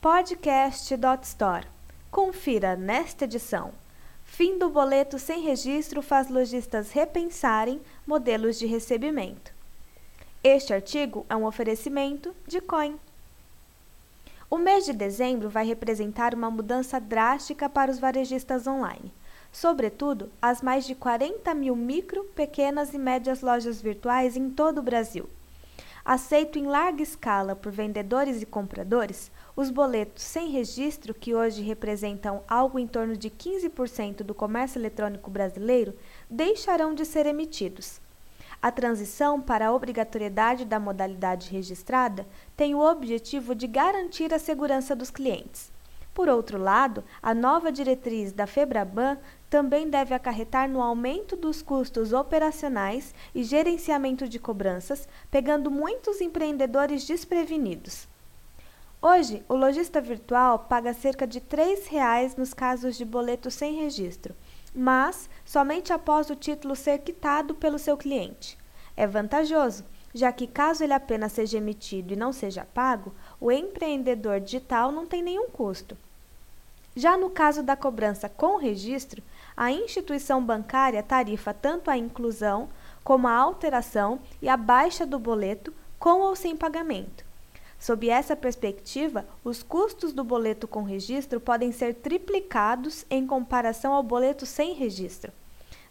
Podcast.store. Confira nesta edição. Fim do boleto sem registro faz lojistas repensarem modelos de recebimento. Este artigo é um oferecimento de Coin. O mês de dezembro vai representar uma mudança drástica para os varejistas online, sobretudo as mais de 40 mil micro, pequenas e médias lojas virtuais em todo o Brasil aceito em larga escala por vendedores e compradores, os boletos sem registro, que hoje representam algo em torno de 15% do comércio eletrônico brasileiro, deixarão de ser emitidos. A transição para a obrigatoriedade da modalidade registrada tem o objetivo de garantir a segurança dos clientes. Por outro lado, a nova diretriz da Febraban também deve acarretar no aumento dos custos operacionais e gerenciamento de cobranças, pegando muitos empreendedores desprevenidos. Hoje, o lojista virtual paga cerca de R$ 3,00 nos casos de boleto sem registro, mas somente após o título ser quitado pelo seu cliente. É vantajoso, já que caso ele apenas seja emitido e não seja pago, o empreendedor digital não tem nenhum custo. Já no caso da cobrança com registro, a instituição bancária tarifa tanto a inclusão como a alteração e a baixa do boleto com ou sem pagamento. Sob essa perspectiva, os custos do boleto com registro podem ser triplicados em comparação ao boleto sem registro.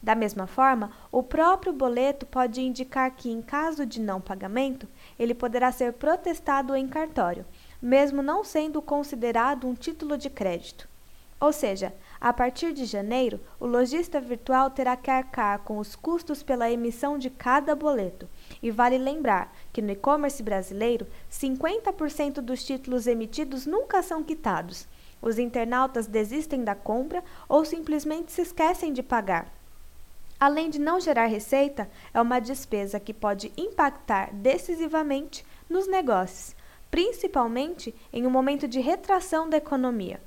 Da mesma forma, o próprio boleto pode indicar que, em caso de não pagamento, ele poderá ser protestado em cartório, mesmo não sendo considerado um título de crédito. Ou seja, a partir de janeiro, o lojista virtual terá que arcar com os custos pela emissão de cada boleto. E vale lembrar que no e-commerce brasileiro, 50% dos títulos emitidos nunca são quitados. Os internautas desistem da compra ou simplesmente se esquecem de pagar. Além de não gerar receita, é uma despesa que pode impactar decisivamente nos negócios, principalmente em um momento de retração da economia.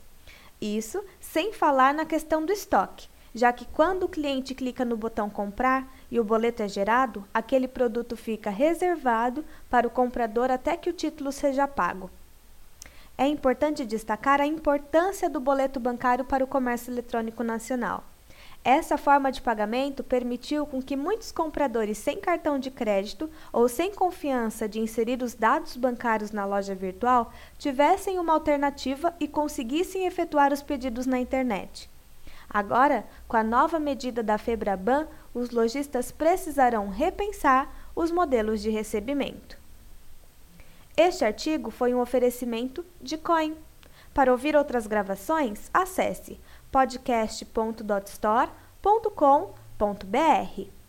Isso sem falar na questão do estoque, já que quando o cliente clica no botão comprar e o boleto é gerado, aquele produto fica reservado para o comprador até que o título seja pago. É importante destacar a importância do boleto bancário para o comércio eletrônico nacional. Essa forma de pagamento permitiu com que muitos compradores sem cartão de crédito ou sem confiança de inserir os dados bancários na loja virtual tivessem uma alternativa e conseguissem efetuar os pedidos na internet. Agora, com a nova medida da Febraban, os lojistas precisarão repensar os modelos de recebimento. Este artigo foi um oferecimento de Coin. Para ouvir outras gravações, acesse podcast.dotstore.com.br.